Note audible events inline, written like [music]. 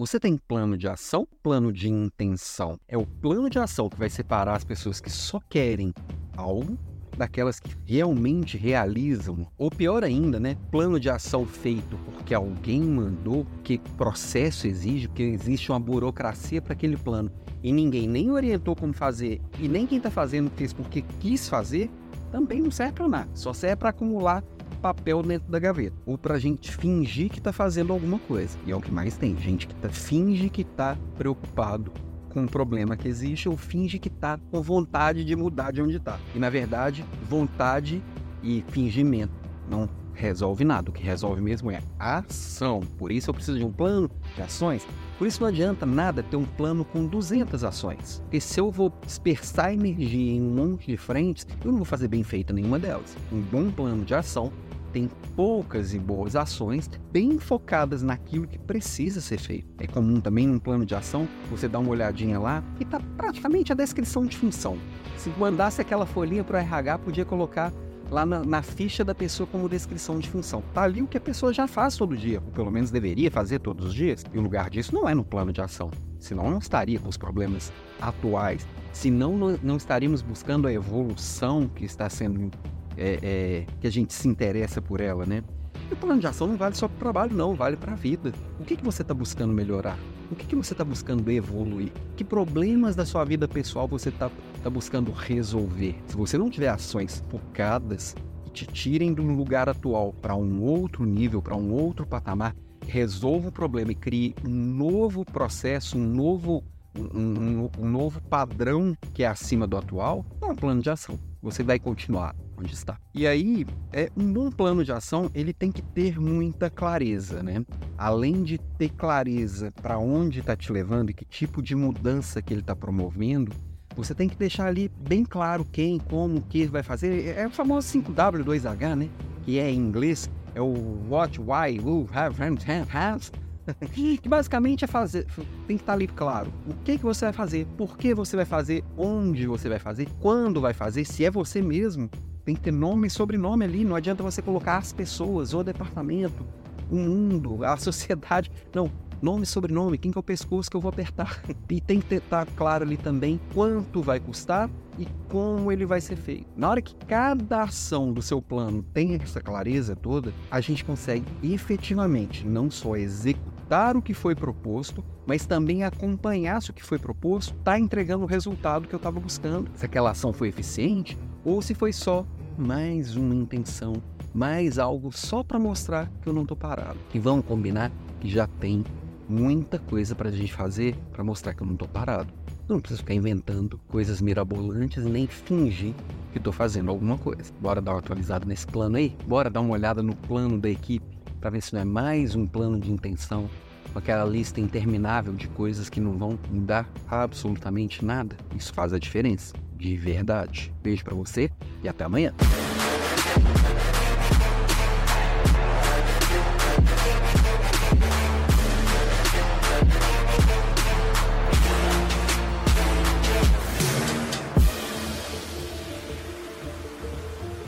Você tem plano de ação, plano de intenção. É o plano de ação que vai separar as pessoas que só querem algo daquelas que realmente realizam, ou pior ainda, né, plano de ação feito porque alguém mandou, que processo exige, porque existe uma burocracia para aquele plano e ninguém nem orientou como fazer e nem quem está fazendo fez porque quis fazer, também não serve para nada. Só serve para acumular papel dentro da gaveta. Ou para a gente fingir que está fazendo alguma coisa. E é o que mais tem. Gente que tá, finge que está preocupado com o problema que existe ou finge que está com vontade de mudar de onde está. E na verdade, vontade e fingimento não resolve nada. O que resolve mesmo é ação. Por isso eu preciso de um plano de ações. Por isso não adianta nada ter um plano com 200 ações. Porque se eu vou dispersar energia em um monte de frentes, eu não vou fazer bem feita nenhuma delas. Um bom plano de ação tem poucas e boas ações bem focadas naquilo que precisa ser feito. É comum também num plano de ação você dar uma olhadinha lá e tá praticamente a descrição de função. Se mandasse aquela folhinha para o RH, podia colocar lá na, na, ficha da pessoa como descrição de função. Tá ali o que a pessoa já faz todo dia, ou pelo menos deveria fazer todos os dias, e o lugar disso não é no plano de ação. Senão não estaria com os problemas atuais. Senão não, não estaríamos buscando a evolução que está sendo é, é, que a gente se interessa por ela, né? E o plano de ação não vale só para o trabalho, não, vale para a vida. O que, que você está buscando melhorar? O que, que você está buscando evoluir? Que problemas da sua vida pessoal você está tá buscando resolver? Se você não tiver ações focadas que te tirem do lugar atual para um outro nível, para um outro patamar, resolva o problema e crie um novo processo, um novo, um, um, um novo padrão que é acima do atual, não é um plano de ação. Você vai continuar onde está. E aí, é um bom plano de ação, ele tem que ter muita clareza, né? Além de ter clareza para onde está te levando e que tipo de mudança que ele está promovendo, você tem que deixar ali bem claro quem, como, o que vai fazer. É o famoso 5W2H, né? Que é em inglês, é o what, why, who, have, have, have, [laughs] que basicamente é fazer, tem que estar ali claro o que, que você vai fazer, por que você vai fazer, onde você vai fazer, quando vai fazer, se é você mesmo, tem que ter nome e sobrenome ali. Não adianta você colocar as pessoas, o departamento, o mundo, a sociedade. Não, nome e sobrenome, quem que é o pescoço que eu vou apertar. [laughs] E tem que estar claro ali também quanto vai custar e como ele vai ser feito. Na hora que cada ação do seu plano tem essa clareza toda, a gente consegue efetivamente não só executar o que foi proposto, mas também acompanhar se o que foi proposto está entregando o resultado que eu estava buscando. Se aquela ação foi eficiente ou se foi só mais uma intenção, mais algo só para mostrar que eu não estou parado. E vamos combinar que já tem muita coisa para a gente fazer para mostrar que eu não estou parado. Eu não preciso ficar inventando coisas mirabolantes nem fingir que estou fazendo alguma coisa. Bora dar uma atualizada nesse plano aí? Bora dar uma olhada no plano da equipe para ver se não é mais um plano de intenção com aquela lista interminável de coisas que não vão mudar absolutamente nada. Isso faz a diferença, de verdade. Beijo para você e até amanhã.